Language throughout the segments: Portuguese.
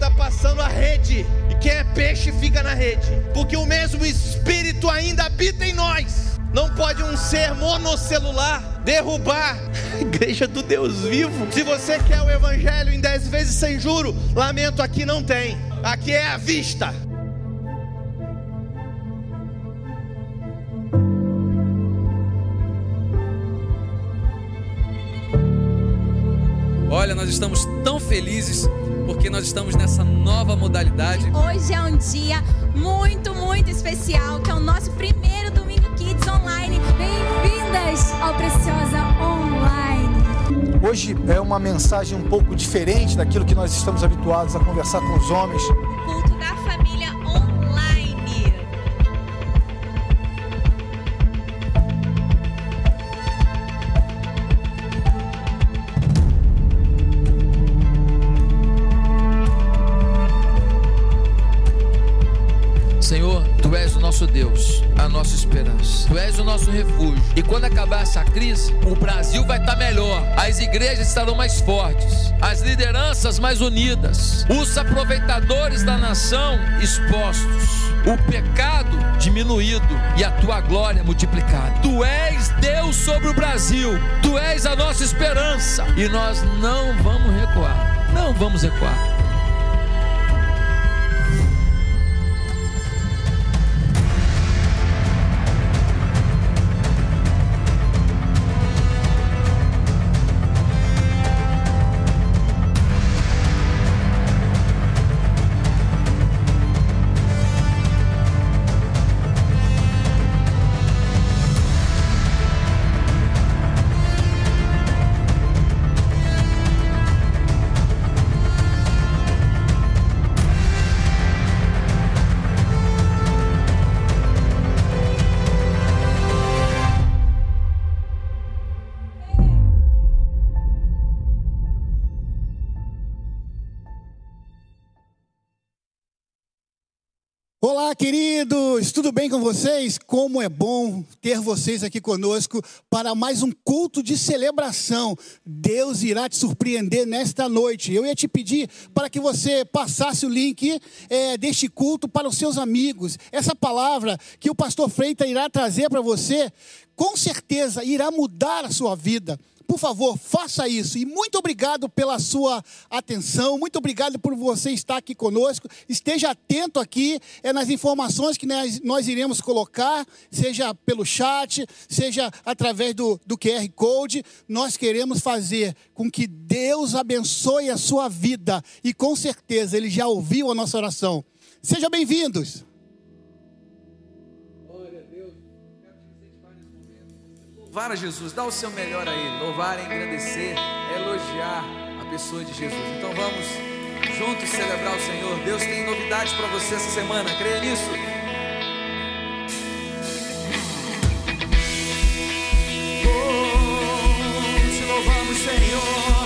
está passando a rede. E quem é peixe fica na rede. Porque o mesmo Espírito ainda habita em nós. Não pode um ser monocelular derrubar a igreja do Deus vivo. Se você quer o evangelho em dez vezes sem juro, lamento, aqui não tem. Aqui é a vista. Estamos tão felizes porque nós estamos nessa nova modalidade. Hoje é um dia muito, muito especial, que é o nosso primeiro Domingo Kids Online. Bem-vindas ao Preciosa Online. Hoje é uma mensagem um pouco diferente daquilo que nós estamos habituados a conversar com os homens. Tu és o nosso refúgio. E quando acabar essa crise, o Brasil vai estar melhor. As igrejas estarão mais fortes, as lideranças mais unidas, os aproveitadores da nação expostos, o pecado diminuído e a tua glória multiplicada. Tu és Deus sobre o Brasil. Tu és a nossa esperança e nós não vamos recuar. Não vamos recuar. Queridos, tudo bem com vocês? Como é bom ter vocês aqui conosco para mais um culto de celebração. Deus irá te surpreender nesta noite. Eu ia te pedir para que você passasse o link é, deste culto para os seus amigos. Essa palavra que o pastor Freita irá trazer para você, com certeza irá mudar a sua vida. Por favor, faça isso. E muito obrigado pela sua atenção. Muito obrigado por você estar aqui conosco. Esteja atento aqui é, nas informações que nós, iremos colocar, seja pelo chat, seja através do, do QR Code. Nós queremos fazer com que Deus abençoe a sua vida. E com certeza Ele já ouviu a nossa oração. Sejam bem-vindos. Louvar a Jesus, dá o seu melhor a Ele. Louvar engrandecer, é elogiar a pessoa de Jesus. Então vamos juntos celebrar o Senhor. Deus tem novidades para você essa semana, creia nisso. Oh, te louvamos, Senhor.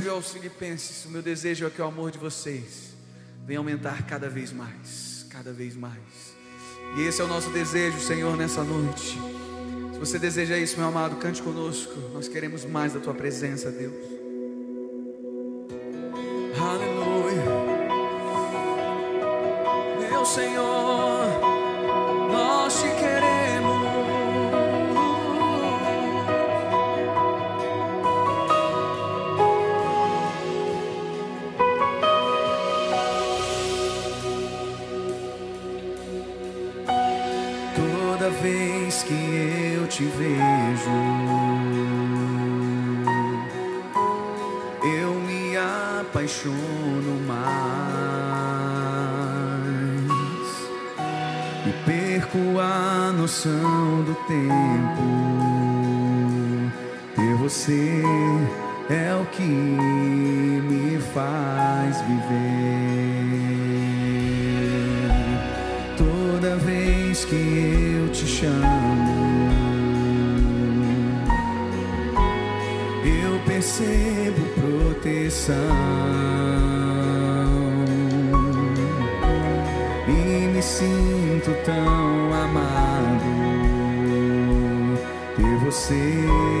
escreveu aos Filipenses: O meu desejo é que é o amor de vocês venha aumentar cada vez mais, cada vez mais. E esse é o nosso desejo, Senhor, nessa noite. Se você deseja isso, meu amado, cante conosco. Nós queremos mais da tua presença, Deus. Aleluia. Meu Senhor, nós te te vejo, eu me apaixono mais e perco a noção do tempo. Ter você é o que me faz viver. Toda vez que eu te chamo recebo proteção e me sinto tão amado de você.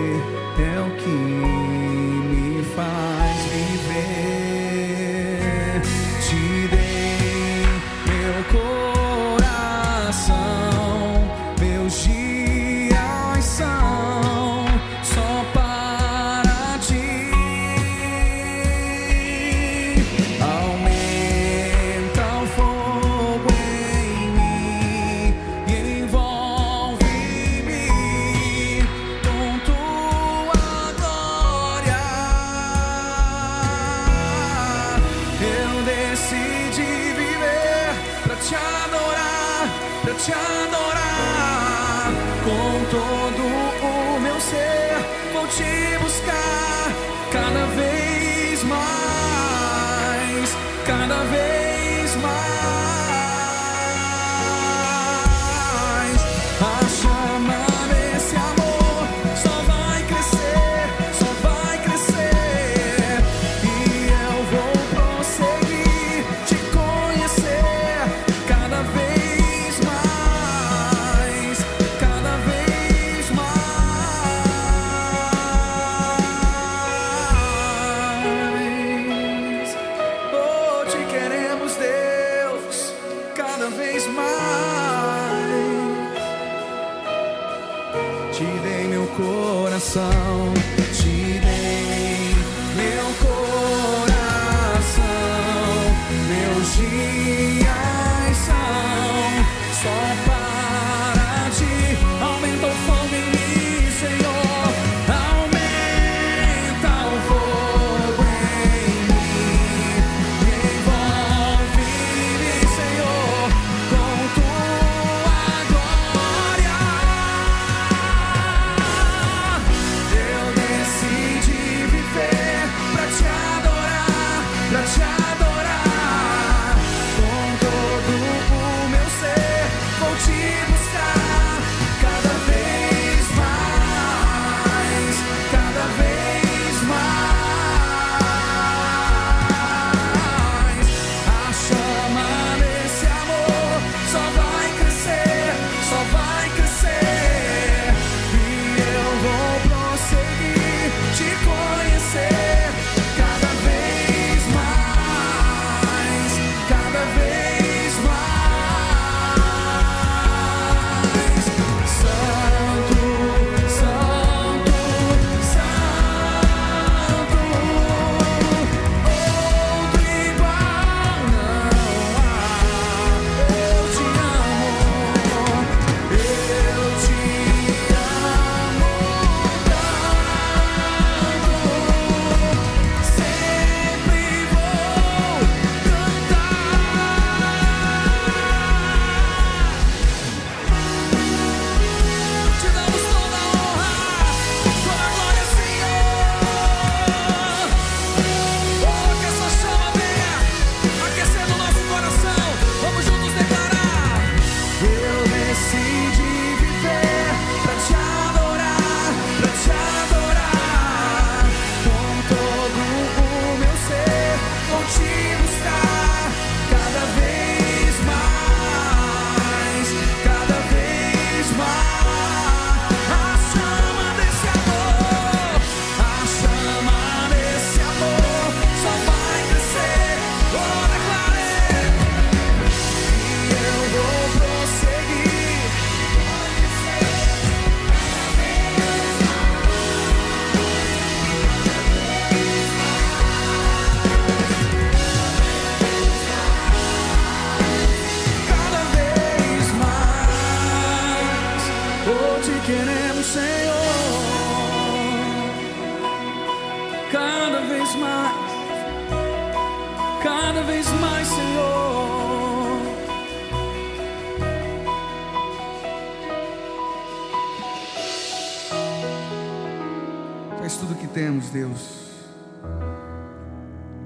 Deus.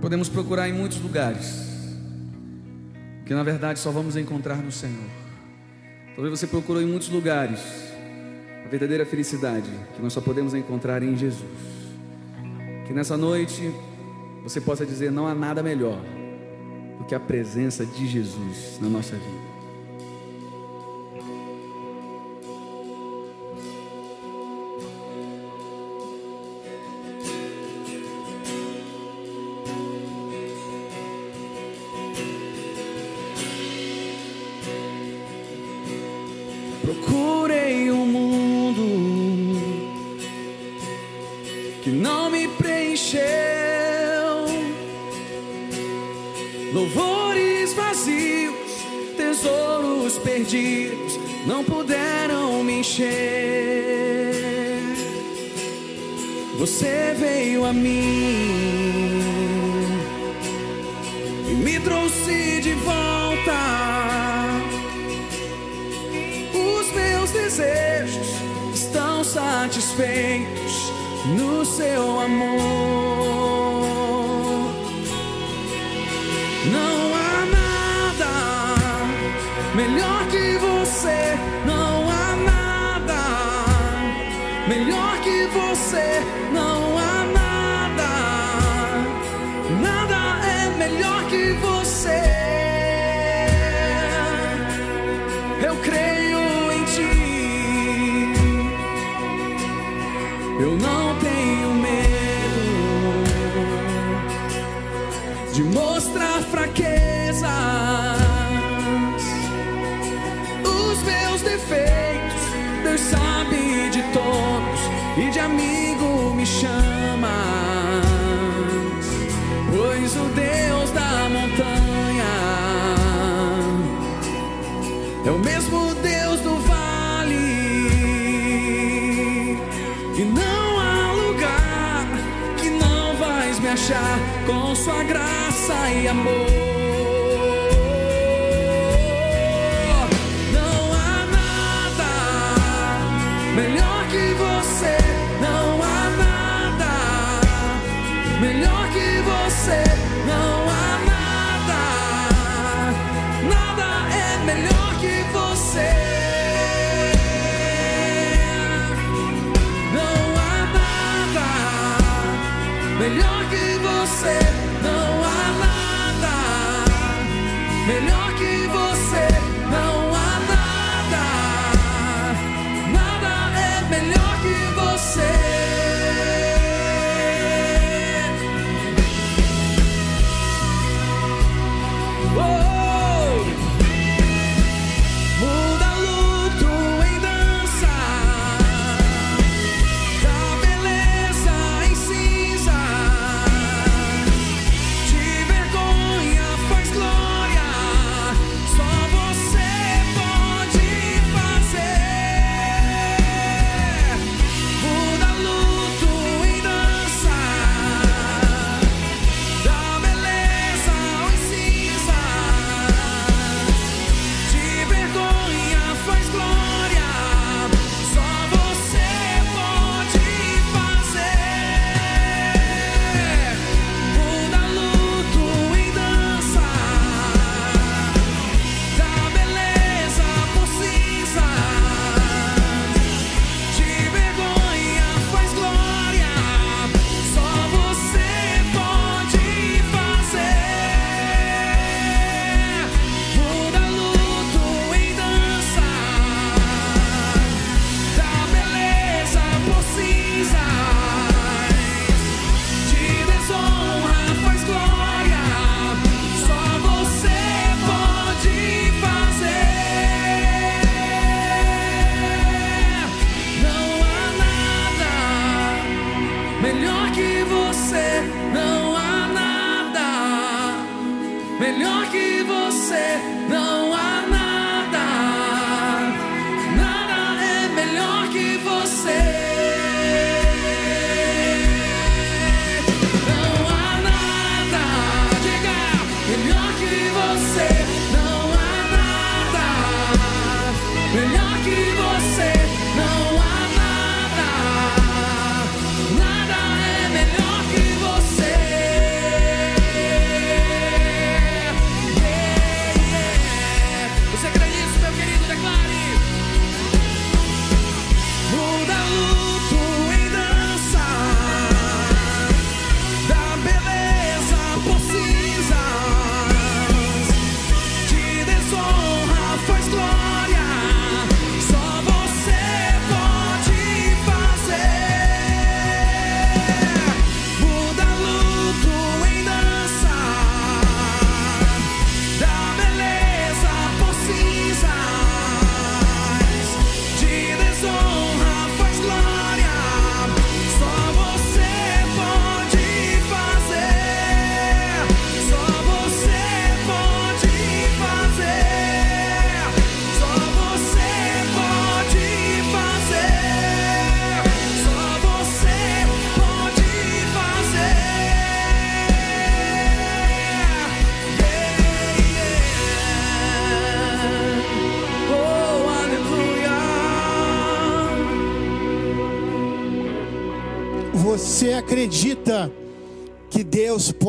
Podemos procurar em muitos lugares, que na verdade só vamos encontrar no Senhor. Talvez você procurou em muitos lugares a verdadeira felicidade que nós só podemos encontrar em Jesus. Que nessa noite você possa dizer: não há nada melhor do que a presença de Jesus na nossa vida.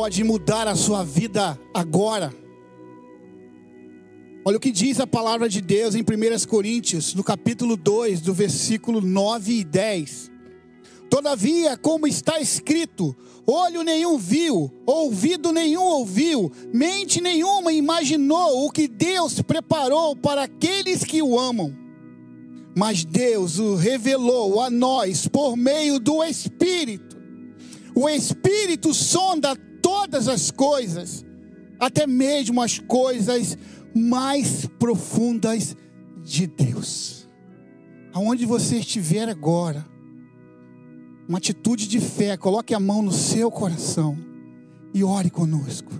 pode mudar a sua vida agora. Olha o que diz a palavra de Deus em 1 Coríntios, no capítulo 2, do versículo 9 e 10. Todavia, como está escrito, olho nenhum viu, ouvido nenhum ouviu, mente nenhuma imaginou o que Deus preparou para aqueles que o amam. Mas Deus o revelou a nós por meio do Espírito. O Espírito sonda todas as coisas, até mesmo as coisas mais profundas de Deus. Aonde você estiver agora, uma atitude de fé, coloque a mão no seu coração e ore conosco.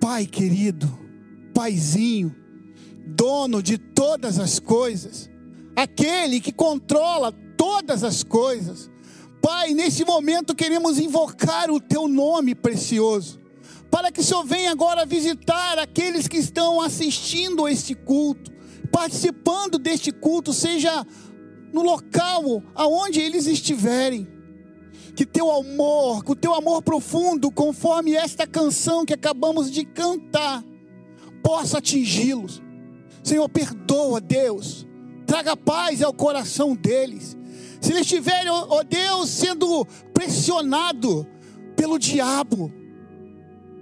Pai querido, Paizinho, dono de todas as coisas, aquele que controla todas as coisas, Pai, nesse momento queremos invocar o teu nome precioso, para que o Senhor venha agora visitar aqueles que estão assistindo a este culto, participando deste culto, seja no local aonde eles estiverem. Que teu amor, que o teu amor profundo, conforme esta canção que acabamos de cantar, possa atingi-los. Senhor, perdoa, Deus. Traga paz ao coração deles. Se eles estiverem, ó Deus, sendo pressionado pelo diabo,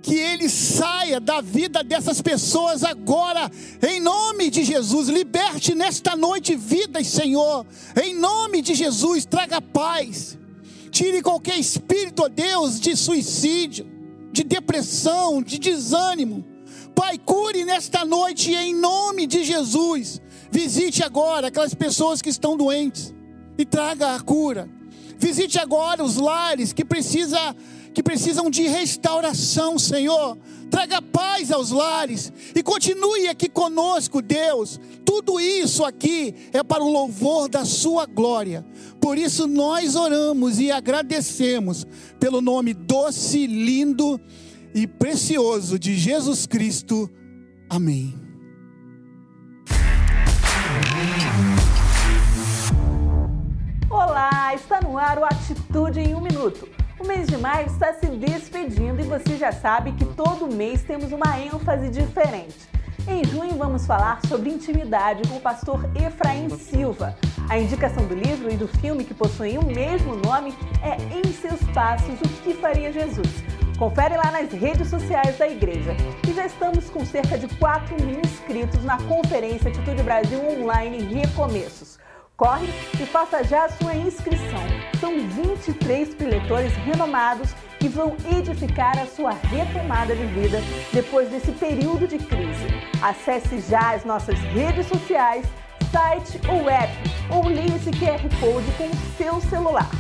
que ele saia da vida dessas pessoas agora, em nome de Jesus. Liberte nesta noite vidas, Senhor, em nome de Jesus. Traga paz, tire qualquer espírito, ó Deus, de suicídio, de depressão, de desânimo. Pai, cure nesta noite em nome de Jesus. Visite agora aquelas pessoas que estão doentes e traga a cura. Visite agora os lares que precisa que precisam de restauração, Senhor. Traga paz aos lares e continue aqui conosco, Deus. Tudo isso aqui é para o louvor da Sua glória. Por isso nós oramos e agradecemos pelo nome doce, lindo e precioso de Jesus Cristo. Amém. Olá, está no ar o Atitude em um Minuto. O mês de maio está se despedindo e você já sabe que todo mês temos uma ênfase diferente. Em junho vamos falar sobre intimidade com o pastor Efraim Silva. A indicação do livro e do filme que possuem o mesmo nome é Em Seus Passos, o que faria Jesus? Confere lá nas redes sociais da igreja. E já estamos com cerca de 4 mil inscritos na Conferência Atitude Brasil Online Recomeços. Corre e faça já a sua inscrição. São 23 preletores renomados que vão edificar a sua retomada de vida depois desse período de crise. Acesse já as nossas redes sociais, site ou app, ou leia esse QR Code com o seu celular.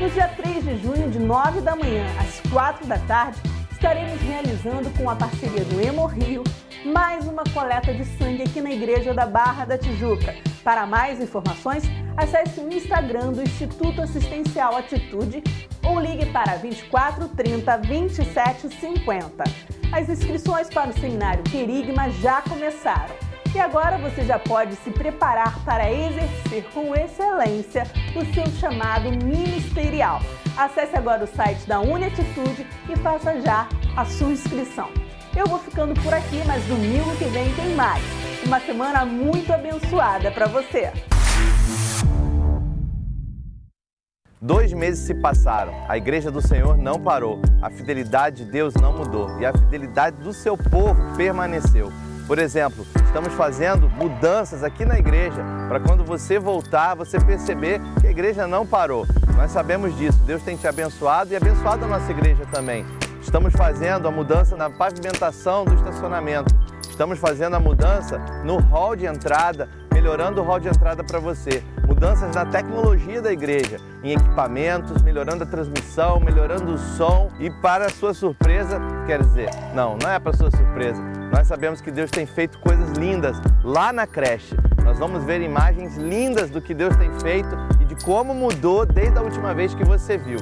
No dia 3 de junho, de 9 da manhã às 4 da tarde, estaremos realizando com a parceria do Hemorrio mais uma coleta de sangue aqui na Igreja da Barra da Tijuca. Para mais informações, acesse o Instagram do Instituto Assistencial Atitude ou ligue para 24 30 27 50. As inscrições para o seminário Querigma já começaram. E agora você já pode se preparar para exercer com excelência o seu chamado ministerial. Acesse agora o site da Uniatitude e faça já a sua inscrição. Eu vou ficando por aqui, mas domingo que vem tem mais. Uma semana muito abençoada para você. Dois meses se passaram, a igreja do Senhor não parou, a fidelidade de Deus não mudou e a fidelidade do seu povo permaneceu. Por exemplo, estamos fazendo mudanças aqui na igreja para quando você voltar, você perceber que a igreja não parou. Nós sabemos disso, Deus tem te abençoado e abençoado a nossa igreja também. Estamos fazendo a mudança na pavimentação do estacionamento. Estamos fazendo a mudança no hall de entrada, melhorando o hall de entrada para você. Mudanças na tecnologia da igreja, em equipamentos, melhorando a transmissão, melhorando o som. E para sua surpresa, quer dizer, não, não é para sua surpresa. Nós sabemos que Deus tem feito coisas lindas lá na creche. Nós vamos ver imagens lindas do que Deus tem feito e de como mudou desde a última vez que você viu.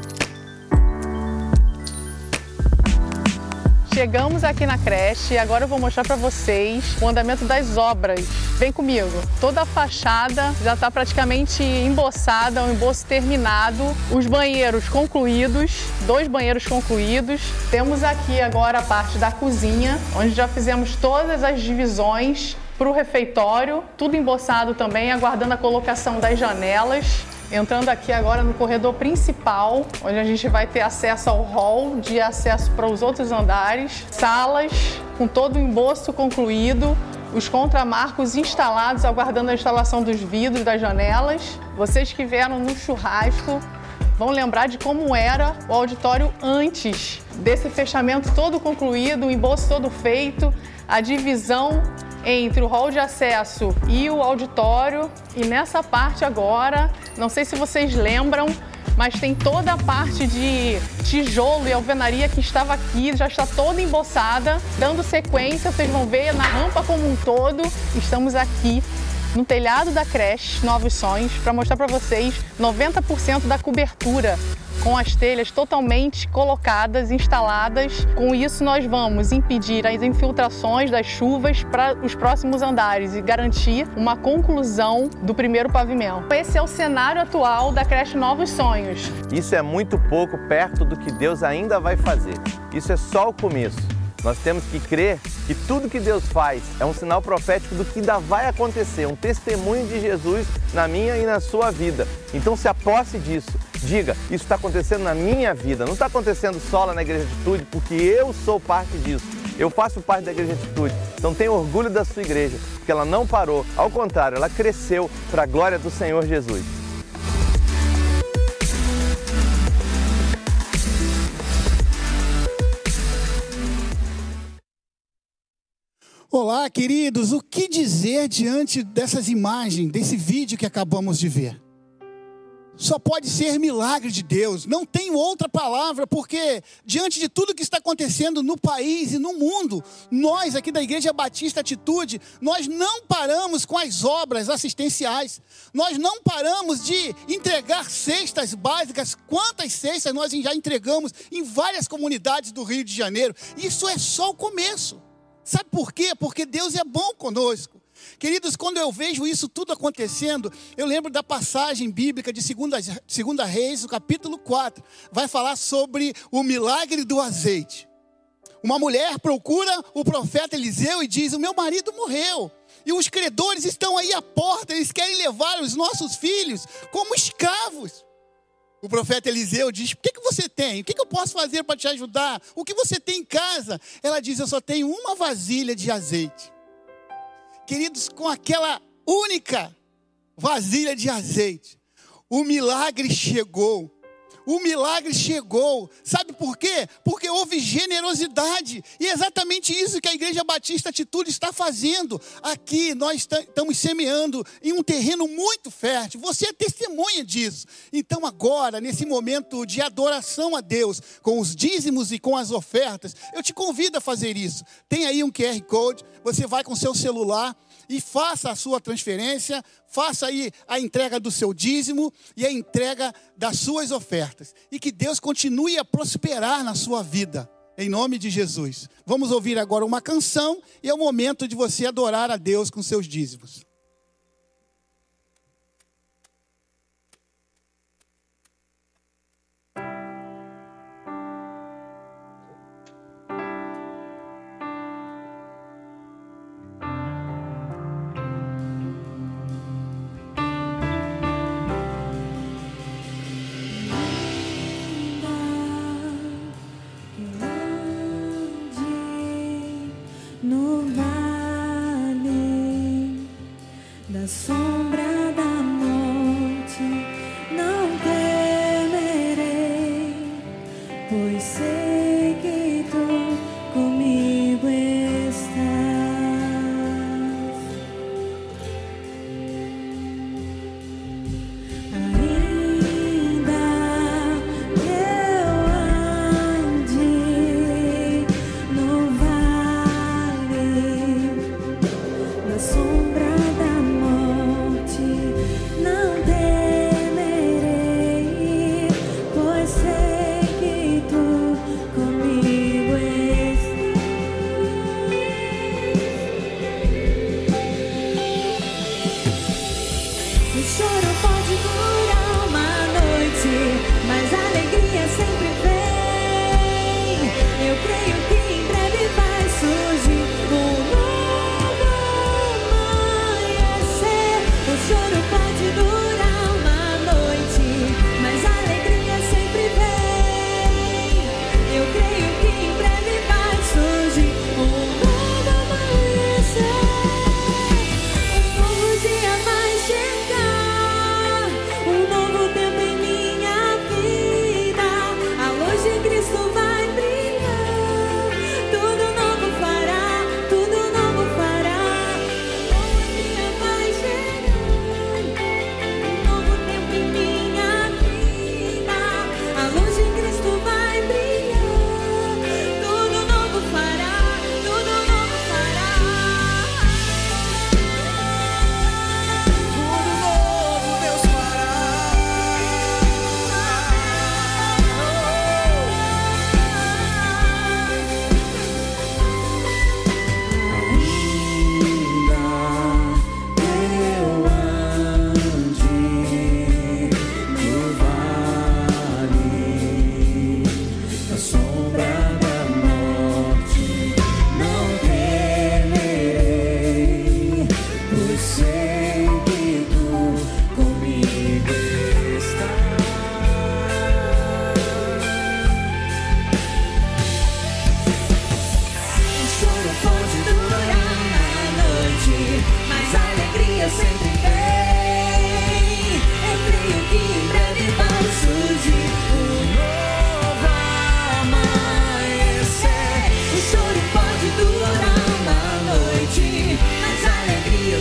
Chegamos aqui na creche e agora eu vou mostrar para vocês o andamento das obras. Vem comigo. Toda a fachada já está praticamente emboçada, um emboço terminado. Os banheiros concluídos, dois banheiros concluídos. Temos aqui agora a parte da cozinha, onde já fizemos todas as divisões para o refeitório, tudo emboçado também, aguardando a colocação das janelas. Entrando aqui agora no corredor principal, onde a gente vai ter acesso ao hall de acesso para os outros andares, salas com todo o emboço concluído, os contramarcos instalados, aguardando a instalação dos vidros das janelas. Vocês que vieram no churrasco vão lembrar de como era o auditório antes desse fechamento todo concluído, o embolso todo feito, a divisão entre o hall de acesso e o auditório. E nessa parte agora, não sei se vocês lembram, mas tem toda a parte de tijolo e alvenaria que estava aqui, já está toda emboçada. Dando sequência, vocês vão ver na rampa como um todo, estamos aqui no telhado da creche Novos Sonhos para mostrar para vocês 90% da cobertura com as telhas totalmente colocadas, instaladas. Com isso, nós vamos impedir as infiltrações das chuvas para os próximos andares e garantir uma conclusão do primeiro pavimento. Esse é o cenário atual da creche Novos Sonhos. Isso é muito pouco perto do que Deus ainda vai fazer. Isso é só o começo. Nós temos que crer que tudo que Deus faz é um sinal profético do que ainda vai acontecer, um testemunho de Jesus na minha e na sua vida. Então se aposse disso. Diga, isso está acontecendo na minha vida, não está acontecendo só lá na Igreja Atitude, porque eu sou parte disso. Eu faço parte da Igreja Atitude. Então tenha orgulho da sua igreja, porque ela não parou. Ao contrário, ela cresceu para a glória do Senhor Jesus. Olá, queridos. O que dizer diante dessas imagens, desse vídeo que acabamos de ver? Só pode ser milagre de Deus, não tem outra palavra, porque diante de tudo que está acontecendo no país e no mundo, nós aqui da Igreja Batista Atitude, nós não paramos com as obras assistenciais, nós não paramos de entregar cestas básicas. Quantas cestas nós já entregamos em várias comunidades do Rio de Janeiro? Isso é só o começo. Sabe por quê? Porque Deus é bom conosco. Queridos, quando eu vejo isso tudo acontecendo, eu lembro da passagem bíblica de 2 segunda Reis, no capítulo 4. Vai falar sobre o milagre do azeite. Uma mulher procura o profeta Eliseu e diz: O meu marido morreu. E os credores estão aí à porta, eles querem levar os nossos filhos como escravos. O profeta Eliseu diz: O que, que você tem? O que, que eu posso fazer para te ajudar? O que você tem em casa? Ela diz: Eu só tenho uma vasilha de azeite. Queridos, com aquela única vasilha de azeite, o milagre chegou. O milagre chegou. Sabe por quê? Porque houve generosidade. E é exatamente isso que a Igreja Batista Atitude está fazendo. Aqui nós estamos semeando em um terreno muito fértil. Você é testemunha disso. Então, agora, nesse momento de adoração a Deus, com os dízimos e com as ofertas, eu te convido a fazer isso. Tem aí um QR Code. Você vai com seu celular e faça a sua transferência, faça aí a entrega do seu dízimo e a entrega das suas ofertas. E que Deus continue a prosperar na sua vida, em nome de Jesus. Vamos ouvir agora uma canção e é o momento de você adorar a Deus com seus dízimos. Sombra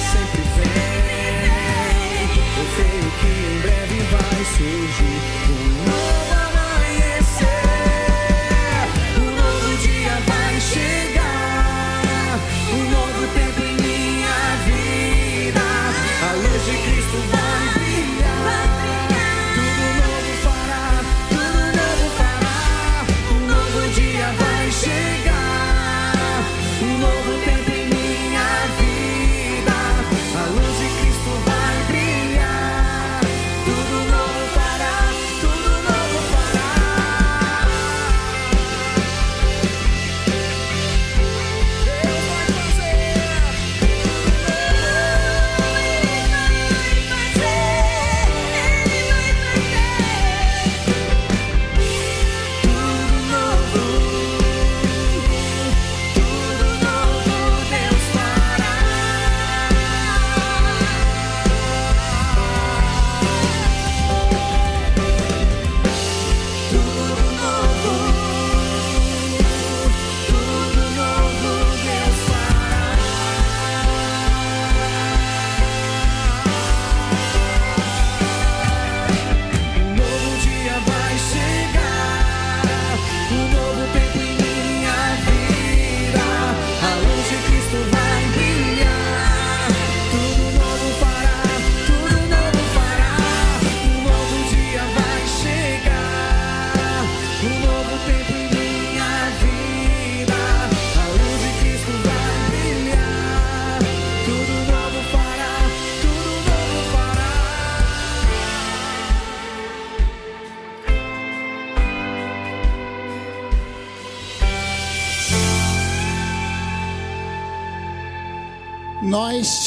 sempre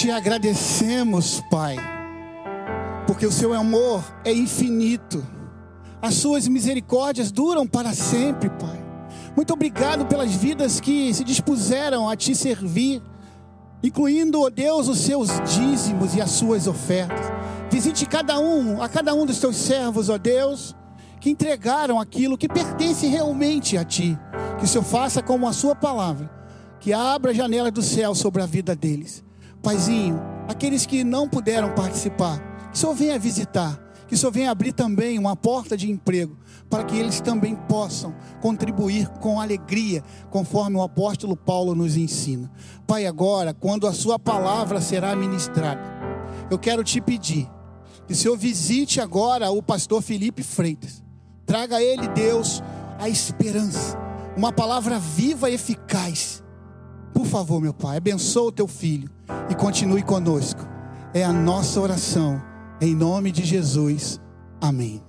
te agradecemos, Pai, porque o seu amor é infinito, as suas misericórdias duram para sempre, Pai. Muito obrigado pelas vidas que se dispuseram a te servir, incluindo, ó Deus, os seus dízimos e as suas ofertas. Visite cada um, a cada um dos teus servos, ó Deus, que entregaram aquilo que pertence realmente a ti. Que o Senhor faça como a sua palavra, que abra a janela do céu sobre a vida deles. Paizinho, aqueles que não puderam participar, que Senhor venha visitar, que Senhor venha abrir também uma porta de emprego, para que eles também possam contribuir com alegria, conforme o apóstolo Paulo nos ensina. Pai, agora, quando a Sua palavra será ministrada, eu quero te pedir que o Senhor visite agora o pastor Felipe Freitas, traga a ele, Deus, a esperança, uma palavra viva e eficaz. Por favor, meu Pai, abençoa o teu filho e continue conosco. É a nossa oração, em nome de Jesus. Amém.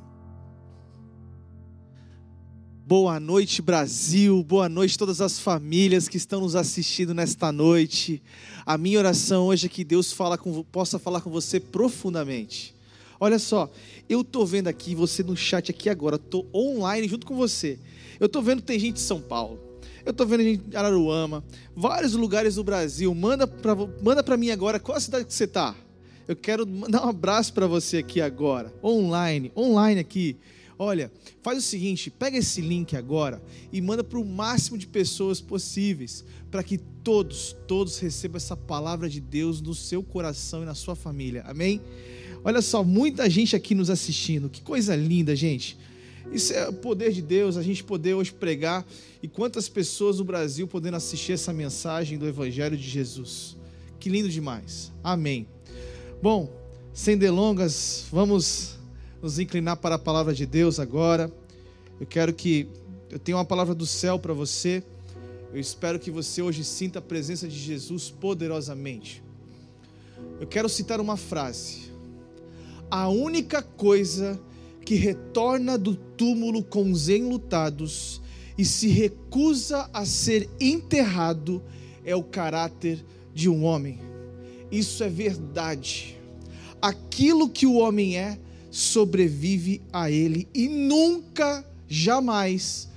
Boa noite, Brasil. Boa noite, todas as famílias que estão nos assistindo nesta noite. A minha oração hoje é que Deus fala com, possa falar com você profundamente. Olha só, eu tô vendo aqui você no chat aqui agora, tô online junto com você. Eu tô vendo que tem gente de São Paulo. Eu tô vendo de Araruama, vários lugares do Brasil. Manda para manda para mim agora qual a cidade que você tá. Eu quero mandar um abraço para você aqui agora, online, online aqui. Olha, faz o seguinte, pega esse link agora e manda para o máximo de pessoas possíveis, para que todos, todos recebam essa palavra de Deus no seu coração e na sua família. Amém? Olha só, muita gente aqui nos assistindo. Que coisa linda, gente. Isso é o poder de Deus, a gente poder hoje pregar e quantas pessoas no Brasil podendo assistir essa mensagem do Evangelho de Jesus. Que lindo demais. Amém. Bom, sem delongas, vamos nos inclinar para a palavra de Deus agora. Eu quero que eu tenha uma palavra do céu para você. Eu espero que você hoje sinta a presença de Jesus poderosamente. Eu quero citar uma frase. A única coisa que retorna do túmulo com os enlutados e se recusa a ser enterrado é o caráter de um homem. Isso é verdade. Aquilo que o homem é sobrevive a ele e nunca, jamais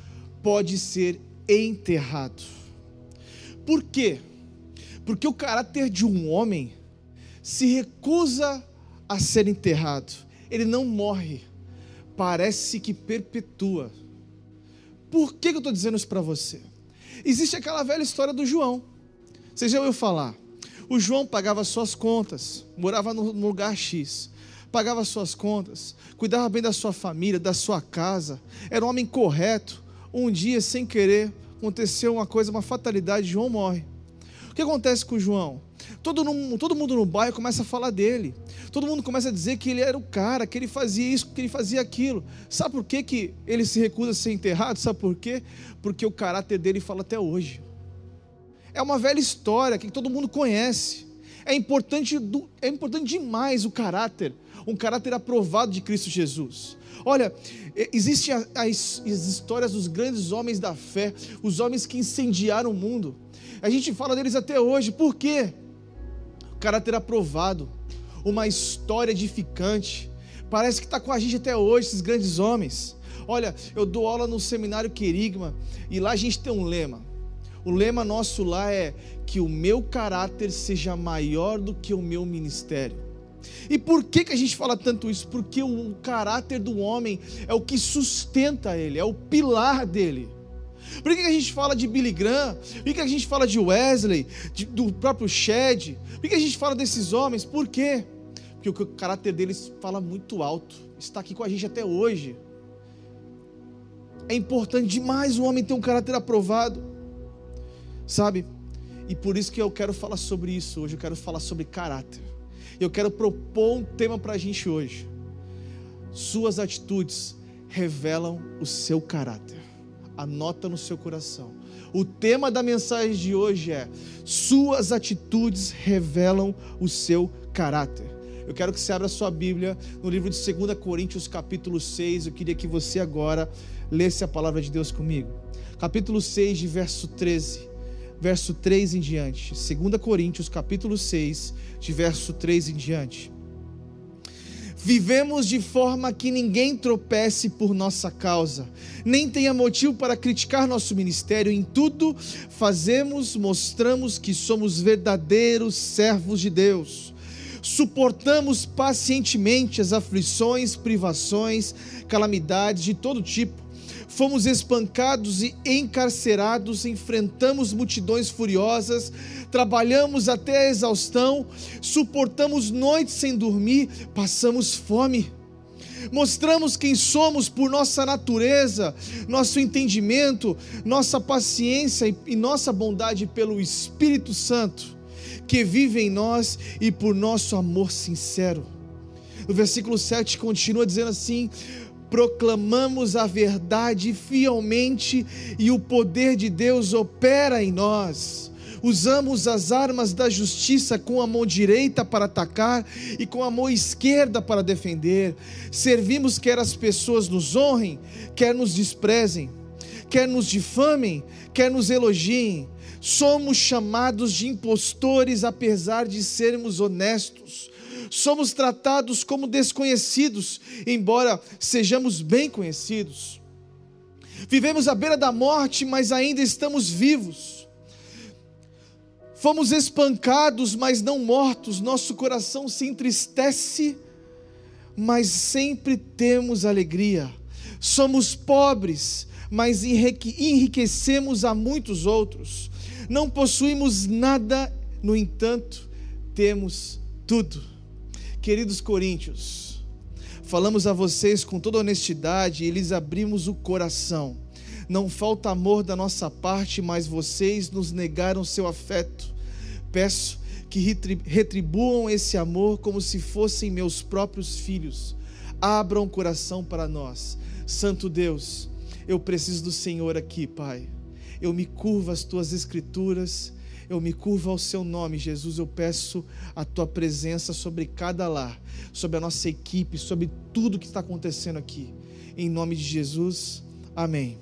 pode ser enterrado. Por quê? Porque o caráter de um homem se recusa a ser enterrado. Ele não morre, parece que perpetua. Por que eu estou dizendo isso para você? Existe aquela velha história do João. Você já ouviu falar? O João pagava suas contas, morava no lugar X, pagava suas contas, cuidava bem da sua família, da sua casa, era um homem correto. Um dia, sem querer, aconteceu uma coisa, uma fatalidade, João morre. Que acontece com o João? Todo, todo mundo no bairro começa a falar dele. Todo mundo começa a dizer que ele era o cara, que ele fazia isso, que ele fazia aquilo. Sabe por que, que ele se recusa a ser enterrado? Sabe por quê? Porque o caráter dele fala até hoje. É uma velha história que todo mundo conhece. É importante, é importante demais o caráter, um caráter aprovado de Cristo Jesus. Olha, existem as, as, histórias dos grandes homens da fé, os homens que incendiaram o mundo. A gente fala deles até hoje, por quê? Caráter aprovado, uma história edificante. Parece que está com a gente até hoje, esses grandes homens. Olha, eu dou aula no seminário Querigma e lá a gente tem um lema. O lema nosso lá é que o meu caráter seja maior do que o meu ministério. E por que, que a gente fala tanto isso? Porque o caráter do homem é o que sustenta ele, é o pilar dele. Por que, que a gente fala de Billy Graham? Por que, que a gente fala de Wesley, de, do próprio Shed? Por que, a gente fala desses homens? Por quê? Porque o caráter deles fala muito alto, está aqui com a gente até hoje. É importante demais o homem ter um caráter aprovado, sabe? E por isso que eu quero falar sobre isso hoje, eu quero falar sobre caráter. Eu quero propor um tema para a gente hoje. Suas atitudes revelam o seu caráter anota no seu coração. O tema da mensagem de hoje é: Suas atitudes revelam o seu caráter. Eu quero que você abra sua Bíblia no livro de 2 Coríntios, capítulo 6. Eu queria que você agora lesse a palavra de Deus comigo. Capítulo 6, de verso 13. verso 3 em diante. 2 Coríntios, capítulo 6, de verso 3 em diante. Vivemos de forma que ninguém tropece por nossa causa, nem tenha motivo para criticar nosso ministério. Em tudo fazemos, mostramos que somos verdadeiros servos de Deus. Suportamos pacientemente as aflições, privações, calamidades de todo tipo fomos espancados e encarcerados, enfrentamos multidões furiosas, trabalhamos até a exaustão, suportamos noites sem dormir, passamos fome. Mostramos quem somos por nossa natureza, nosso entendimento, nossa paciência e nossa bondade pelo Espírito Santo que vive em nós e por nosso amor sincero. O versículo 7 continua dizendo assim: proclamamos a verdade fielmente e o poder de Deus opera em nós. Usamos as armas da justiça com a mão direita para atacar e com a mão esquerda para defender. Servimos quer as pessoas nos honrem, quer nos desprezem, quer nos difamem, quer nos elogiem. Somos chamados de impostores apesar de sermos honestos somos tratados como desconhecidos, embora sejamos bem conhecidos. Vivemos à beira da morte, mas ainda estamos vivos. Fomos espancados, mas não mortos. Nosso coração se entristece, mas sempre temos alegria. Somos pobres, mas enriquecemos a muitos outros. Não possuímos nada, no entanto, temos tudo. Queridos coríntios, falamos a vocês com toda honestidade e lhes abrimos o coração. Não falta amor da nossa parte, mas vocês nos negaram seu afeto. Peço que retribuam esse amor como se fossem meus próprios filhos. Abram o coração para nós. Santo Deus, eu preciso do Senhor aqui, Pai. Eu me curvo às tuas escrituras eu me curvo ao seu nome, Jesus. Eu peço a tua presença sobre cada lar, sobre a nossa equipe, sobre tudo que está acontecendo aqui. Em nome de Jesus, amém.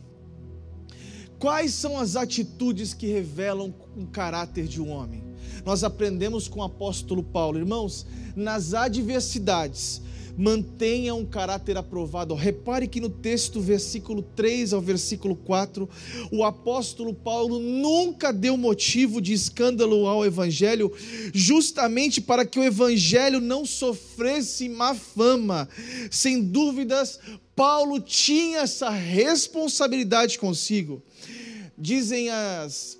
Quais são as atitudes que revelam o caráter de um homem? Nós aprendemos com o apóstolo Paulo, irmãos, nas adversidades, mantenha um caráter aprovado. Repare que no texto, versículo 3 ao versículo 4, o apóstolo Paulo nunca deu motivo de escândalo ao evangelho, justamente para que o evangelho não sofresse má fama. Sem dúvidas, Paulo tinha essa responsabilidade consigo. Dizem as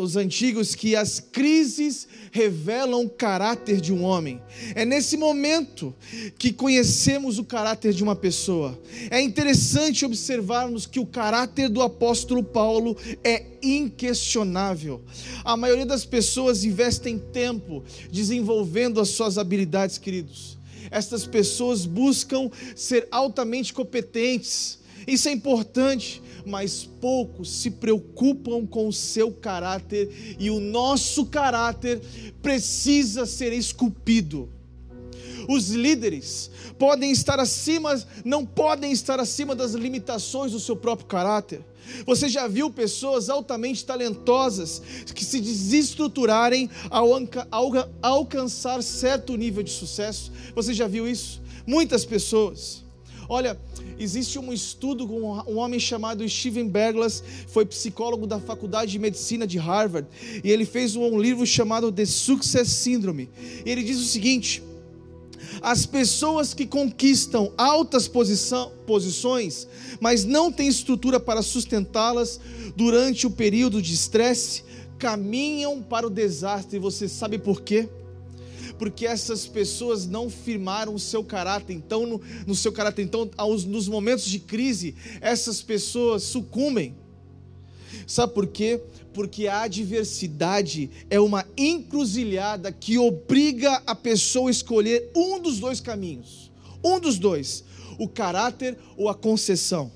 os antigos que as crises revelam o caráter de um homem. É nesse momento que conhecemos o caráter de uma pessoa. É interessante observarmos que o caráter do apóstolo Paulo é inquestionável. A maioria das pessoas investem tempo desenvolvendo as suas habilidades, queridos. Estas pessoas buscam ser altamente competentes. Isso é importante, mas poucos se preocupam com o seu caráter e o nosso caráter precisa ser esculpido. Os líderes podem estar acima, não podem estar acima das limitações do seu próprio caráter. Você já viu pessoas altamente talentosas que se desestruturarem ao, ao alcançar certo nível de sucesso? Você já viu isso? Muitas pessoas. Olha, existe um estudo com um homem chamado Steven Berglas, foi psicólogo da Faculdade de Medicina de Harvard, e ele fez um livro chamado The Success Syndrome. E ele diz o seguinte: as pessoas que conquistam altas posição, posições, mas não têm estrutura para sustentá-las durante o período de estresse, caminham para o desastre. Você sabe por quê? Porque essas pessoas não firmaram o seu caráter. Então, no, no seu caráter, então, aos, nos momentos de crise, essas pessoas sucumbem. Sabe por quê? Porque a adversidade é uma encruzilhada que obriga a pessoa a escolher um dos dois caminhos. Um dos dois, o caráter ou a concessão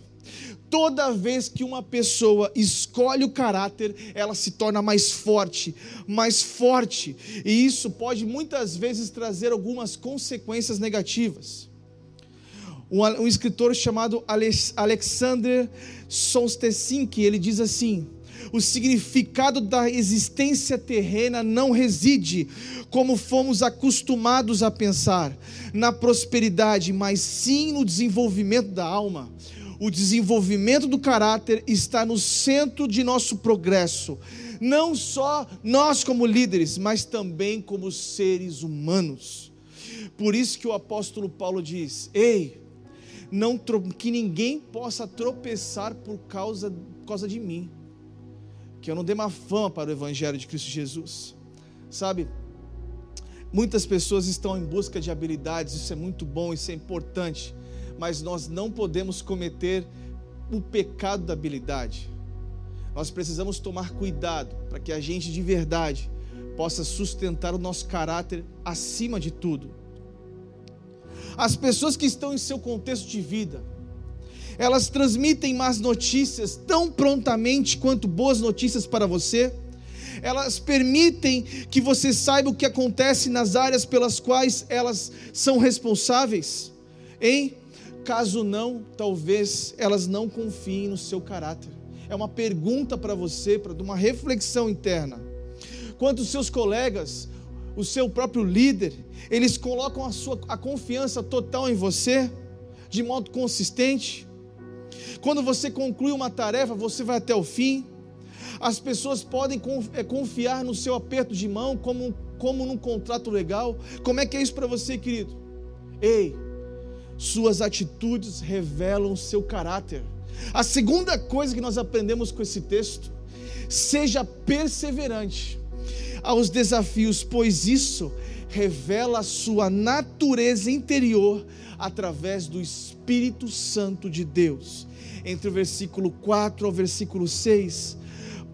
toda vez que uma pessoa escolhe o caráter, ela se torna mais forte, mais forte, e isso pode muitas vezes trazer algumas consequências negativas. Um, um escritor chamado Alexander Solzhenitsyn, ele diz assim: o significado da existência terrena não reside, como fomos acostumados a pensar, na prosperidade, mas sim no desenvolvimento da alma. O desenvolvimento do caráter está no centro de nosso progresso, não só nós como líderes, mas também como seres humanos. Por isso que o apóstolo Paulo diz: Ei, não que ninguém possa tropeçar por causa, por causa de mim, que eu não dê uma fama para o Evangelho de Cristo Jesus, sabe? Muitas pessoas estão em busca de habilidades, isso é muito bom, isso é importante, mas nós não podemos cometer o pecado da habilidade. Nós precisamos tomar cuidado para que a gente de verdade possa sustentar o nosso caráter acima de tudo. As pessoas que estão em seu contexto de vida, elas transmitem más notícias tão prontamente quanto boas notícias para você. Elas permitem que você saiba o que acontece nas áreas pelas quais elas são responsáveis. Hein? Caso não, talvez elas não confiem no seu caráter. É uma pergunta para você, para uma reflexão interna. Quantos seus colegas o seu próprio líder, eles colocam a sua a confiança total em você, de modo consistente. Quando você conclui uma tarefa, você vai até o fim. As pessoas podem é, confiar no seu aperto de mão como, como num contrato legal. Como é que é isso para você, querido? Ei, suas atitudes revelam seu caráter. A segunda coisa que nós aprendemos com esse texto, seja perseverante aos desafios, pois isso revela a sua natureza interior através do Espírito Santo de Deus. Entre o versículo 4 ao versículo 6,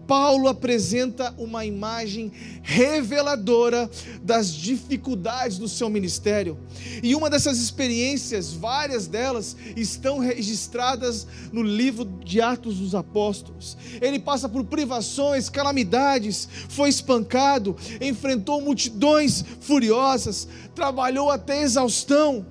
Paulo apresenta uma imagem reveladora das dificuldades do seu ministério. E uma dessas experiências, várias delas, estão registradas no livro de Atos dos Apóstolos. Ele passa por privações, calamidades, foi espancado, enfrentou multidões furiosas, trabalhou até exaustão,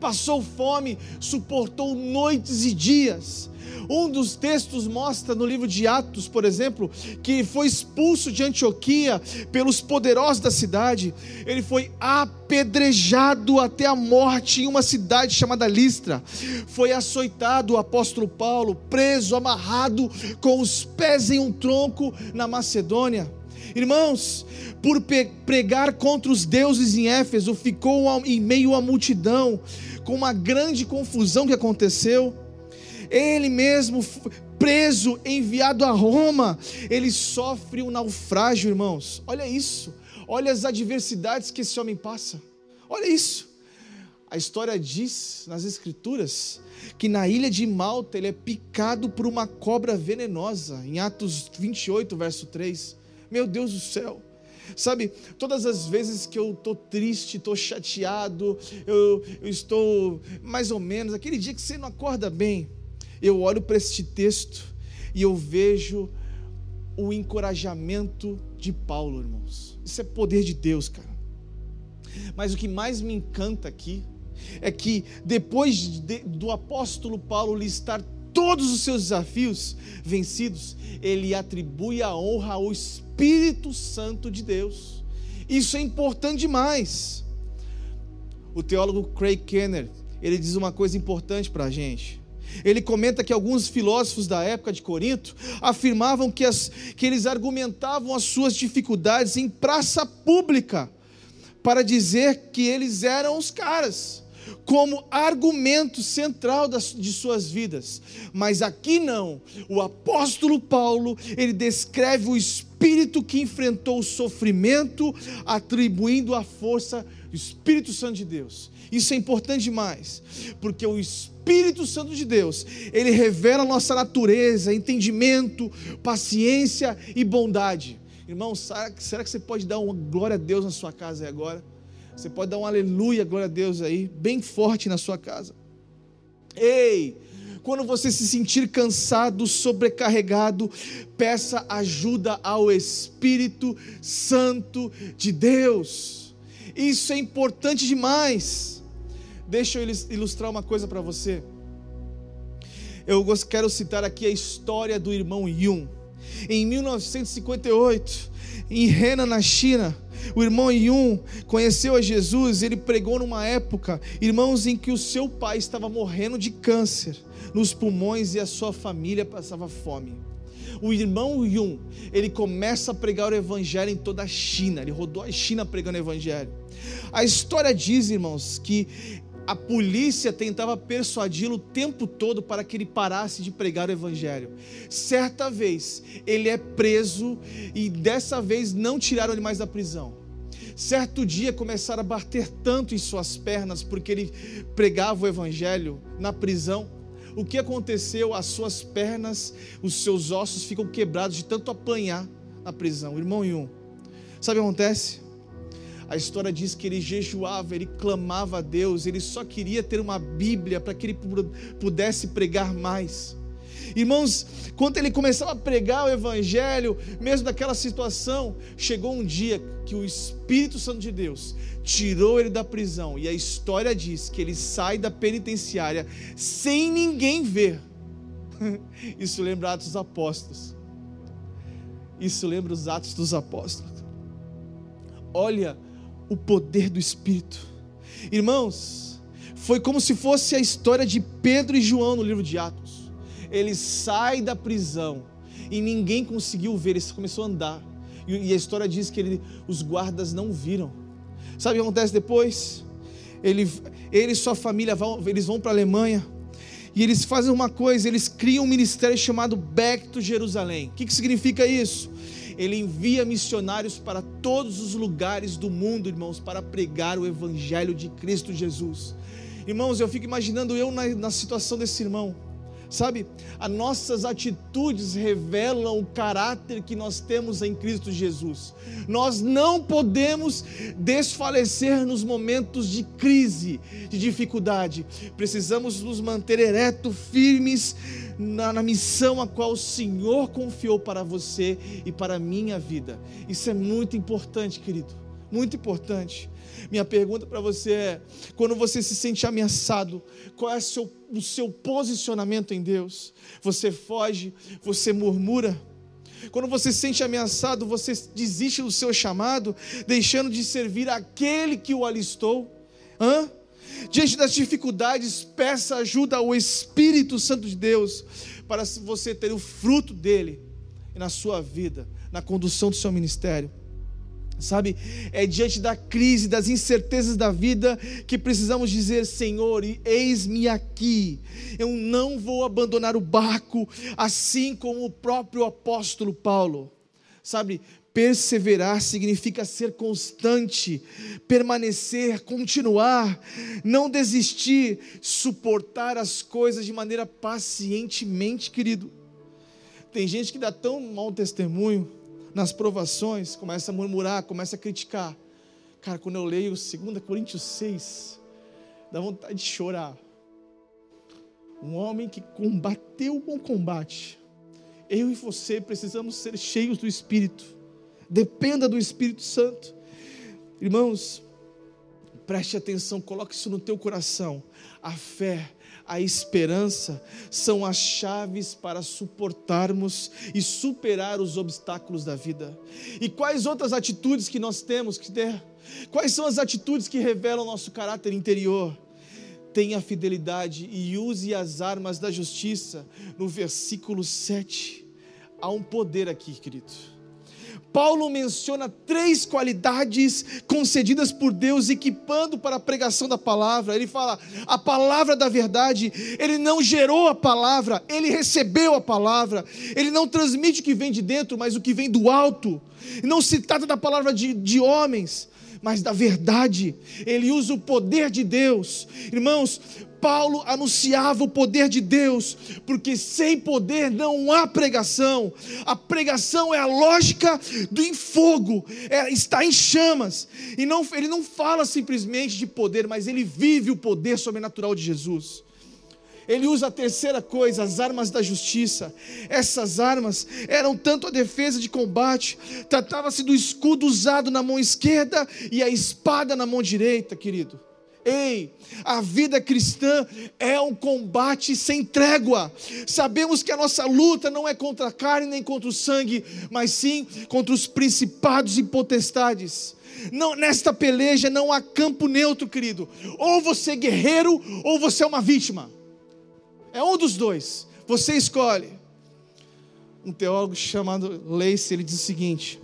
passou fome, suportou noites e dias um dos textos mostra no livro de Atos, por exemplo, que foi expulso de Antioquia pelos poderosos da cidade. Ele foi apedrejado até a morte em uma cidade chamada Listra. Foi açoitado o apóstolo Paulo, preso, amarrado com os pés em um tronco na Macedônia. Irmãos, por pregar contra os deuses em Éfeso, ficou em meio à multidão, com uma grande confusão que aconteceu ele mesmo preso, enviado a Roma, ele sofre um naufrágio, irmãos. Olha isso, olha as adversidades que esse homem passa. Olha isso. A história diz nas Escrituras que na ilha de Malta ele é picado por uma cobra venenosa, em Atos 28, verso 3. Meu Deus do céu. Sabe, todas as vezes que eu estou triste, estou chateado, eu, eu estou mais ou menos, aquele dia que você não acorda bem, eu olho para este texto e eu vejo o encorajamento de Paulo, irmãos. Isso é poder de Deus, cara. Mas o que mais me encanta aqui é que depois de, do apóstolo Paulo listar todos os seus desafios vencidos, ele atribui a honra ao Espírito Santo de Deus. Isso é importante demais. O teólogo Craig Kenner, ele diz uma coisa importante para a gente. Ele comenta que alguns filósofos da época de Corinto afirmavam que, as, que eles argumentavam as suas dificuldades em praça pública para dizer que eles eram os caras, como argumento central das, de suas vidas. Mas aqui não. O apóstolo Paulo, ele descreve o espírito que enfrentou o sofrimento, atribuindo a força do Espírito Santo de Deus. Isso é importante demais, porque o Espírito Santo de Deus, ele revela nossa natureza, entendimento, paciência e bondade. Irmão, será que você pode dar uma glória a Deus na sua casa aí agora? Você pode dar um aleluia, glória a Deus aí, bem forte na sua casa. Ei, quando você se sentir cansado, sobrecarregado, peça ajuda ao Espírito Santo de Deus. Isso é importante demais. Deixa eu ilustrar uma coisa para você. Eu quero citar aqui a história do irmão Yun. Em 1958, em Henan, na China, o irmão Yun conheceu a Jesus, ele pregou numa época, irmãos, em que o seu pai estava morrendo de câncer nos pulmões e a sua família passava fome. O irmão Yun, ele começa a pregar o evangelho em toda a China, ele rodou a China pregando o evangelho. A história diz, irmãos, que a polícia tentava persuadi-lo o tempo todo para que ele parasse de pregar o evangelho. Certa vez, ele é preso e dessa vez não tiraram ele mais da prisão. Certo dia começaram a bater tanto em suas pernas porque ele pregava o evangelho na prisão. O que aconteceu? As suas pernas, os seus ossos ficam quebrados de tanto apanhar na prisão. Irmão Yun, sabe o que acontece? A história diz que ele jejuava, ele clamava a Deus, ele só queria ter uma Bíblia para que ele pudesse pregar mais. Irmãos, quando ele começava a pregar o Evangelho, mesmo naquela situação, chegou um dia que o Espírito Santo de Deus tirou ele da prisão, e a história diz que ele sai da penitenciária sem ninguém ver. Isso lembra Atos dos Apóstolos. Isso lembra os Atos dos Apóstolos. Olha o poder do Espírito. Irmãos, foi como se fosse a história de Pedro e João no livro de Atos. Ele sai da prisão e ninguém conseguiu ver, ele começou a andar. E a história diz que ele, os guardas não viram. Sabe o que acontece depois? Ele, ele e sua família vão, eles vão para a Alemanha e eles fazem uma coisa, eles criam um ministério chamado Back to Jerusalém. O que, que significa isso? Ele envia missionários para todos os lugares do mundo, irmãos, para pregar o Evangelho de Cristo Jesus. Irmãos, eu fico imaginando eu na, na situação desse irmão. Sabe, as nossas atitudes revelam o caráter que nós temos em Cristo Jesus. Nós não podemos desfalecer nos momentos de crise, de dificuldade. Precisamos nos manter ereto, firmes na, na missão a qual o Senhor confiou para você e para a minha vida. Isso é muito importante, querido. Muito importante. Minha pergunta para você é: quando você se sente ameaçado, qual é o seu, o seu posicionamento em Deus? Você foge? Você murmura? Quando você se sente ameaçado, você desiste do seu chamado, deixando de servir aquele que o alistou? Hã? Diante das dificuldades, peça ajuda ao Espírito Santo de Deus para você ter o fruto dele na sua vida, na condução do seu ministério. Sabe, é diante da crise, das incertezas da vida que precisamos dizer: Senhor, eis-me aqui, eu não vou abandonar o barco, assim como o próprio apóstolo Paulo. Sabe, perseverar significa ser constante, permanecer, continuar, não desistir, suportar as coisas de maneira pacientemente, querido. Tem gente que dá tão mau testemunho nas provações, começa a murmurar, começa a criticar. Cara, quando eu leio 2 Coríntios 6, dá vontade de chorar. Um homem que combateu o bom combate. Eu e você precisamos ser cheios do Espírito. Dependa do Espírito Santo. Irmãos, preste atenção, coloque isso no teu coração. A fé a esperança são as chaves para suportarmos e superar os obstáculos da vida. E quais outras atitudes que nós temos que ter? Quais são as atitudes que revelam nosso caráter interior? Tenha fidelidade e use as armas da justiça. No versículo 7, há um poder aqui, querido Paulo menciona três qualidades concedidas por Deus, equipando para a pregação da palavra. Ele fala: a palavra da verdade, ele não gerou a palavra, ele recebeu a palavra, ele não transmite o que vem de dentro, mas o que vem do alto. Não se trata da palavra de, de homens, mas da verdade. Ele usa o poder de Deus. Irmãos, Paulo anunciava o poder de Deus, porque sem poder não há pregação. A pregação é a lógica do em fogo, é, está em chamas. E não, ele não fala simplesmente de poder, mas ele vive o poder sobrenatural de Jesus. Ele usa a terceira coisa, as armas da justiça. Essas armas eram tanto a defesa de combate, tratava-se do escudo usado na mão esquerda e a espada na mão direita, querido Ei, a vida cristã é um combate sem trégua. Sabemos que a nossa luta não é contra a carne nem contra o sangue, mas sim contra os principados e potestades. Não, nesta peleja não há campo neutro, querido. Ou você é guerreiro ou você é uma vítima. É um dos dois. Você escolhe. Um teólogo chamado Lacey, ele diz o seguinte: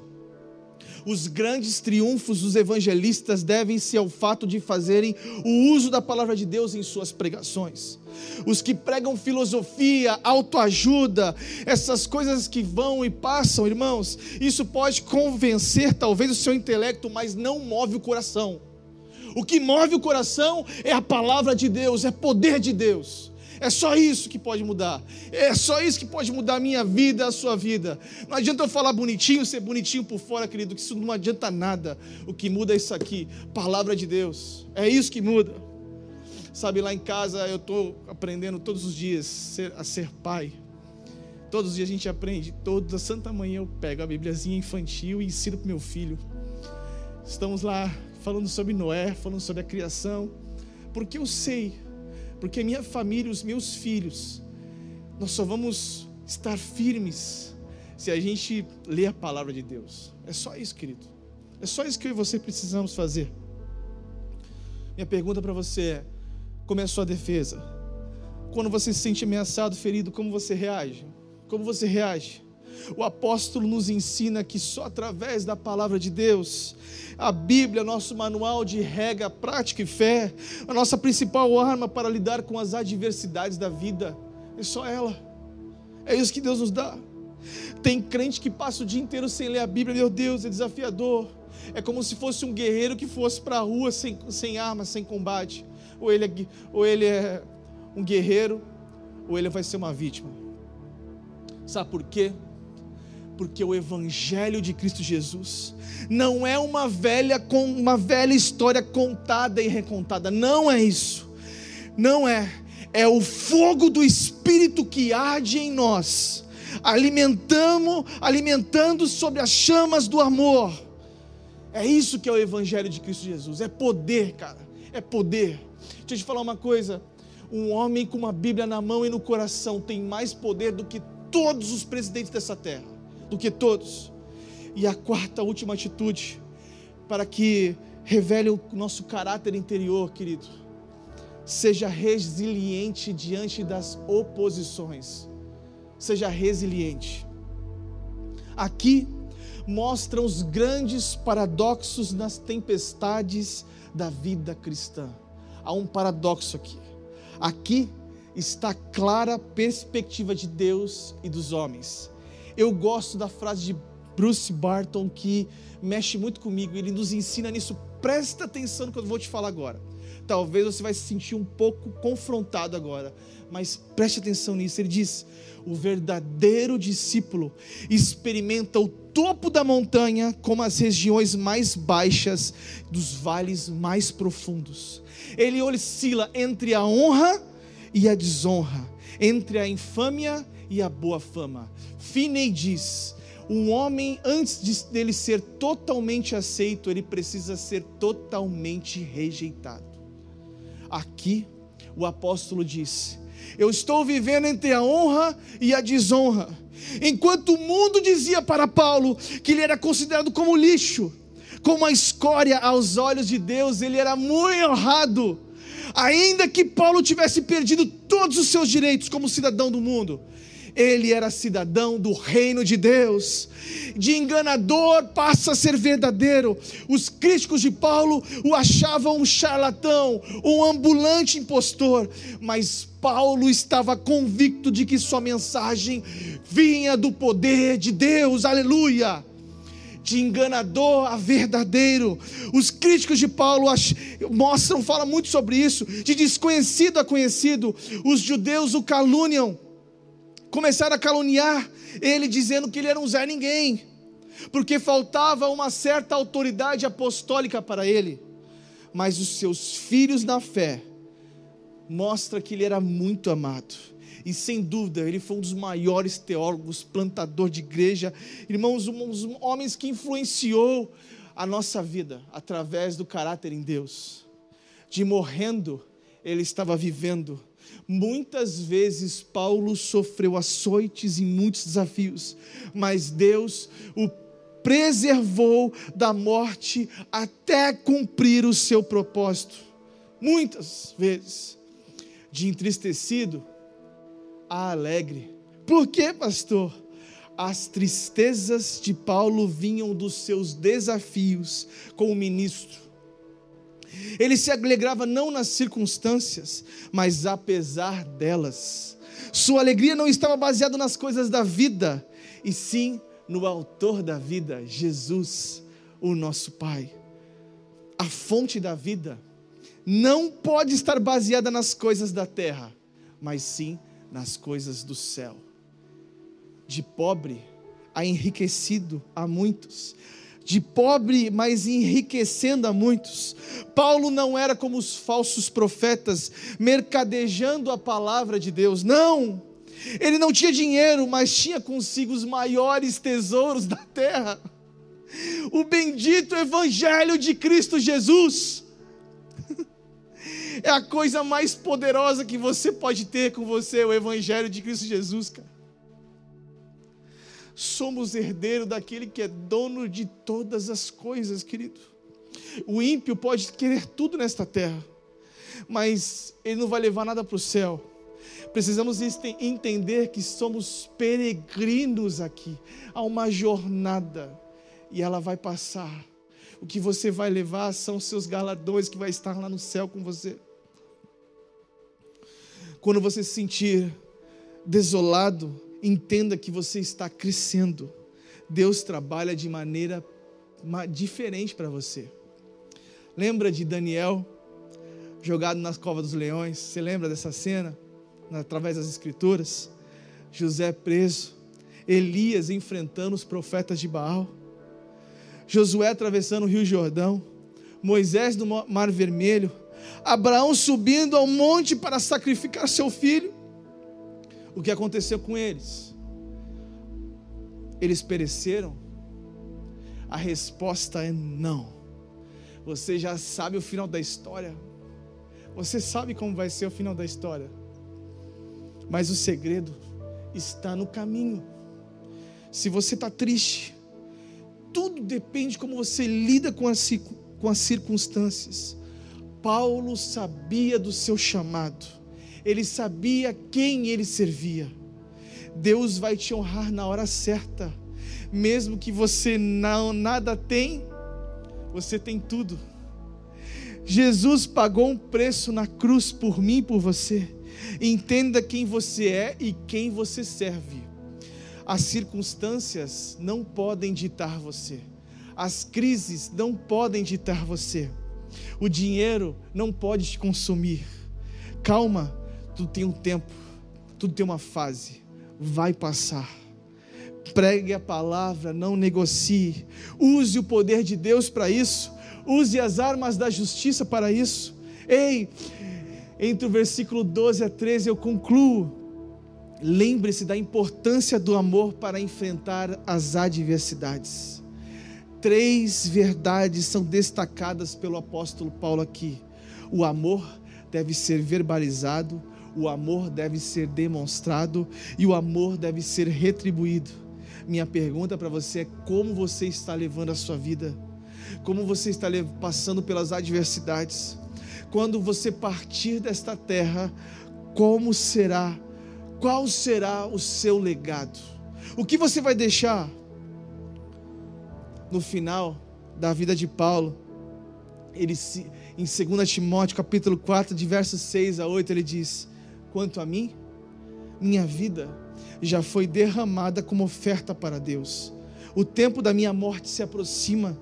os grandes triunfos dos evangelistas devem-se ao fato de fazerem o uso da palavra de Deus em suas pregações. Os que pregam filosofia, autoajuda, essas coisas que vão e passam, irmãos, isso pode convencer talvez o seu intelecto, mas não move o coração. O que move o coração é a palavra de Deus, é poder de Deus. É só isso que pode mudar. É só isso que pode mudar a minha vida, a sua vida. Não adianta eu falar bonitinho, ser bonitinho por fora, querido, que isso não adianta nada. O que muda é isso aqui, palavra de Deus. É isso que muda. Sabe, lá em casa eu estou aprendendo todos os dias a ser pai. Todos os dias a gente aprende. Toda santa manhã eu pego a Bibliazinha infantil e ensino para meu filho. Estamos lá falando sobre Noé, falando sobre a criação. Porque eu sei porque minha família, os meus filhos, nós só vamos estar firmes se a gente ler a palavra de Deus. É só isso, querido. É só isso que eu e você precisamos fazer. Minha pergunta para você é: como é a sua defesa? Quando você se sente ameaçado, ferido, como você reage? Como você reage? O apóstolo nos ensina que só através da palavra de Deus, a Bíblia, nosso manual de regra, prática e fé, a nossa principal arma para lidar com as adversidades da vida, é só ela. É isso que Deus nos dá. Tem crente que passa o dia inteiro sem ler a Bíblia, meu Deus, é desafiador. É como se fosse um guerreiro que fosse para a rua sem, sem armas, sem combate. Ou ele, é, ou ele é um guerreiro, ou ele vai ser uma vítima. Sabe por quê? Porque o evangelho de Cristo Jesus não é uma velha uma velha história contada e recontada, não é isso. Não é, é o fogo do espírito que arde em nós, alimentamos, alimentando sobre as chamas do amor. É isso que é o evangelho de Cristo Jesus, é poder, cara, é poder. Deixa eu te falar uma coisa, um homem com uma Bíblia na mão e no coração tem mais poder do que todos os presidentes dessa terra do que todos. E a quarta, última atitude, para que revele o nosso caráter interior, querido. Seja resiliente diante das oposições. Seja resiliente. Aqui mostram os grandes paradoxos nas tempestades da vida cristã. Há um paradoxo aqui. Aqui está a clara perspectiva de Deus e dos homens. Eu gosto da frase de Bruce Barton que mexe muito comigo, ele nos ensina nisso. Presta atenção no que eu vou te falar agora. Talvez você vai se sentir um pouco confrontado agora, mas preste atenção nisso. Ele diz: o verdadeiro discípulo experimenta o topo da montanha como as regiões mais baixas dos vales mais profundos. Ele oscila entre a honra e a desonra, entre a infâmia e a boa fama. Finney diz: um homem, antes de, dele ser totalmente aceito, ele precisa ser totalmente rejeitado. Aqui, o apóstolo disse: Eu estou vivendo entre a honra e a desonra. Enquanto o mundo dizia para Paulo que ele era considerado como lixo, como a escória aos olhos de Deus, ele era muito honrado. Ainda que Paulo tivesse perdido todos os seus direitos como cidadão do mundo, ele era cidadão do reino de Deus. De enganador passa a ser verdadeiro. Os críticos de Paulo o achavam um charlatão, um ambulante impostor, mas Paulo estava convicto de que sua mensagem vinha do poder de Deus. Aleluia! de enganador a verdadeiro. Os críticos de Paulo mostram, falam muito sobre isso, de desconhecido a conhecido. Os judeus o caluniam começaram a caluniar ele, dizendo que ele era um Zé Ninguém, porque faltava uma certa autoridade apostólica para ele. Mas os seus filhos na fé mostra que ele era muito amado. E sem dúvida, ele foi um dos maiores teólogos, plantador de igreja, irmãos, um dos homens que influenciou a nossa vida através do caráter em Deus. de morrendo, ele estava vivendo. Muitas vezes Paulo sofreu açoites e muitos desafios, mas Deus o preservou da morte até cumprir o seu propósito. Muitas vezes, de entristecido a alegre. Por quê, pastor? As tristezas de Paulo vinham dos seus desafios como ministro. Ele se alegrava não nas circunstâncias, mas apesar delas. Sua alegria não estava baseada nas coisas da vida, e sim no Autor da vida, Jesus, o nosso Pai. A fonte da vida não pode estar baseada nas coisas da terra, mas sim nas coisas do céu. De pobre a enriquecido a muitos, de pobre, mas enriquecendo a muitos. Paulo não era como os falsos profetas, mercadejando a palavra de Deus, não. Ele não tinha dinheiro, mas tinha consigo os maiores tesouros da terra. O bendito Evangelho de Cristo Jesus. É a coisa mais poderosa que você pode ter com você, o Evangelho de Cristo Jesus, cara. Somos herdeiro daquele que é dono de todas as coisas, querido. O ímpio pode querer tudo nesta terra, mas ele não vai levar nada para o céu. Precisamos entender que somos peregrinos aqui. Há uma jornada e ela vai passar. O que você vai levar são seus galardões que vai estar lá no céu com você. Quando você se sentir desolado, entenda que você está crescendo. Deus trabalha de maneira diferente para você. Lembra de Daniel jogado nas covas dos leões? Você lembra dessa cena? Através das escrituras. José preso, Elias enfrentando os profetas de Baal, Josué atravessando o Rio Jordão, Moisés no Mar Vermelho, Abraão subindo ao monte para sacrificar seu filho o que aconteceu com eles? Eles pereceram? A resposta é não. Você já sabe o final da história. Você sabe como vai ser o final da história. Mas o segredo está no caminho. Se você está triste, tudo depende de como você lida com as, com as circunstâncias. Paulo sabia do seu chamado ele sabia quem ele servia. Deus vai te honrar na hora certa, mesmo que você não nada tem, você tem tudo. Jesus pagou um preço na cruz por mim e por você. Entenda quem você é e quem você serve. As circunstâncias não podem ditar você. As crises não podem ditar você. O dinheiro não pode te consumir. Calma, tudo tem um tempo, tudo tem uma fase, vai passar. Pregue a palavra, não negocie. Use o poder de Deus para isso. Use as armas da justiça para isso. Ei, entre o versículo 12 a 13 eu concluo. Lembre-se da importância do amor para enfrentar as adversidades. Três verdades são destacadas pelo apóstolo Paulo aqui. O amor deve ser verbalizado, o amor deve ser demonstrado e o amor deve ser retribuído. Minha pergunta para você é: como você está levando a sua vida? Como você está passando pelas adversidades? Quando você partir desta terra, como será? Qual será o seu legado? O que você vai deixar? No final da vida de Paulo, ele se, em 2 Timóteo capítulo 4, de versos 6 a 8, ele diz: Quanto a mim, minha vida já foi derramada como oferta para Deus. O tempo da minha morte se aproxima.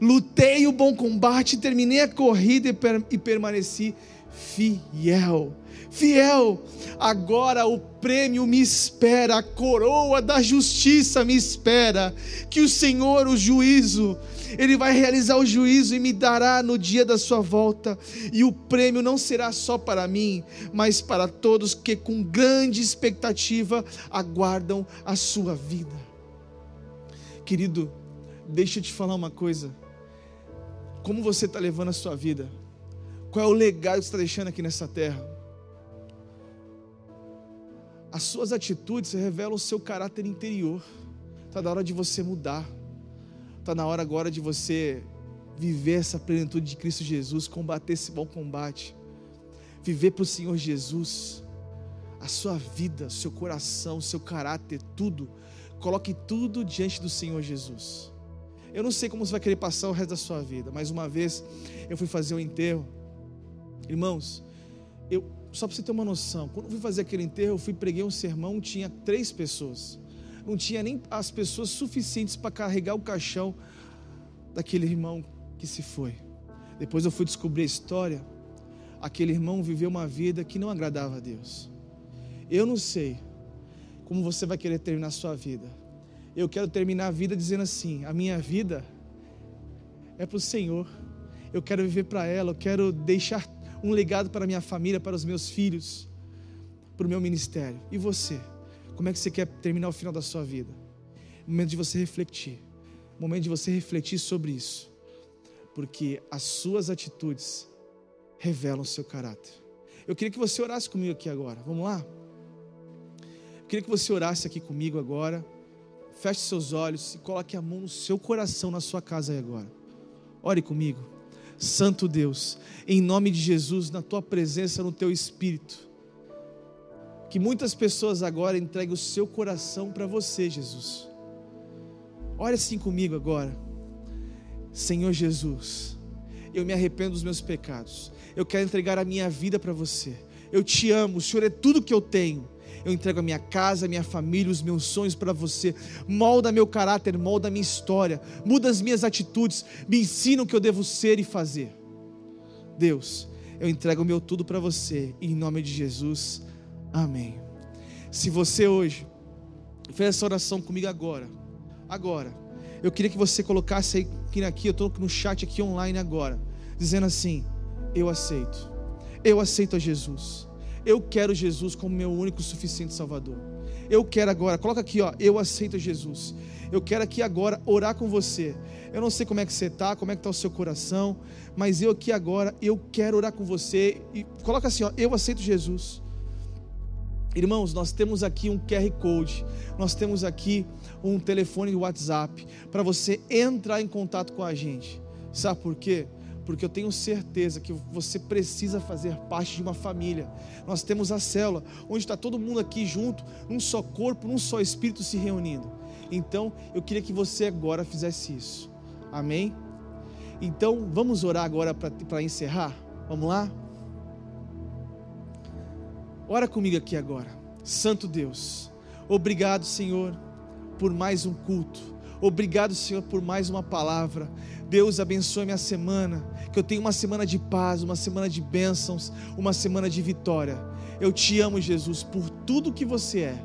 Lutei o bom combate, terminei a corrida e, permaneci fiel fiel. Agora o prêmio me espera, a coroa da justiça me espera. Que o Senhor, o juízo, Ele vai realizar o juízo e me dará no dia da sua volta. E o prêmio não será só para mim, mas para todos que com grande expectativa aguardam a sua vida. Querido, deixa eu te falar uma coisa. Como você está levando a sua vida? Qual é o legado que você está deixando aqui nessa terra? As suas atitudes revelam o seu caráter interior. Está na hora de você mudar. Está na hora agora de você viver essa plenitude de Cristo Jesus, combater esse bom combate, viver para o Senhor Jesus, a sua vida, seu coração, seu caráter, tudo, coloque tudo diante do Senhor Jesus. Eu não sei como você vai querer passar o resto da sua vida, mas uma vez eu fui fazer um enterro, irmãos, eu só para você ter uma noção, quando eu fui fazer aquele enterro, eu fui preguei um sermão, tinha três pessoas, não tinha nem as pessoas suficientes para carregar o caixão daquele irmão que se foi. Depois eu fui descobrir a história. Aquele irmão viveu uma vida que não agradava a Deus. Eu não sei como você vai querer terminar a sua vida. Eu quero terminar a vida dizendo assim: a minha vida é para o Senhor. Eu quero viver para ela. Eu quero deixar um legado para minha família, para os meus filhos, para o meu ministério. E você? Como é que você quer terminar o final da sua vida? Momento de você refletir. Momento de você refletir sobre isso porque as suas atitudes revelam o seu caráter. Eu queria que você orasse comigo aqui agora. Vamos lá? Eu queria que você orasse aqui comigo agora. Feche seus olhos e coloque a mão no seu coração, na sua casa aí agora. Ore comigo. Santo Deus, em nome de Jesus, na tua presença, no teu espírito. Que muitas pessoas agora entreguem o seu coração para você, Jesus. Ore assim comigo agora. Senhor Jesus, eu me arrependo dos meus pecados. Eu quero entregar a minha vida para você. Eu te amo, o Senhor é tudo que eu tenho. Eu entrego a minha casa, a minha família, os meus sonhos para você. Molda meu caráter, molda a minha história, muda as minhas atitudes, me ensina o que eu devo ser e fazer. Deus, eu entrego o meu tudo para você, em nome de Jesus. Amém. Se você hoje fez essa oração comigo agora, agora, eu queria que você colocasse aí aqui, eu estou no chat aqui online agora, dizendo assim: Eu aceito, eu aceito a Jesus, eu quero Jesus como meu único suficiente Salvador. Eu quero agora, coloca aqui, ó, eu aceito Jesus. Eu quero aqui agora orar com você. Eu não sei como é que você está, como é que está o seu coração, mas eu aqui agora, eu quero orar com você. E coloca assim, ó, eu aceito Jesus. Irmãos, nós temos aqui um QR Code, nós temos aqui um telefone de WhatsApp para você entrar em contato com a gente. Sabe por quê? Porque eu tenho certeza que você precisa fazer parte de uma família. Nós temos a célula, onde está todo mundo aqui junto, num só corpo, num só espírito se reunindo. Então, eu queria que você agora fizesse isso. Amém? Então, vamos orar agora para encerrar? Vamos lá? Ora comigo aqui agora. Santo Deus, obrigado, Senhor por mais um culto. Obrigado, Senhor, por mais uma palavra. Deus abençoe minha semana. Que eu tenha uma semana de paz, uma semana de bênçãos, uma semana de vitória. Eu te amo, Jesus, por tudo que você é.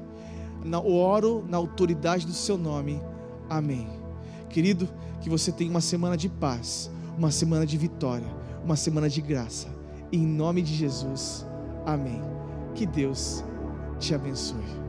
Eu oro na autoridade do seu nome. Amém. Querido, que você tenha uma semana de paz, uma semana de vitória, uma semana de graça. Em nome de Jesus. Amém. Que Deus te abençoe.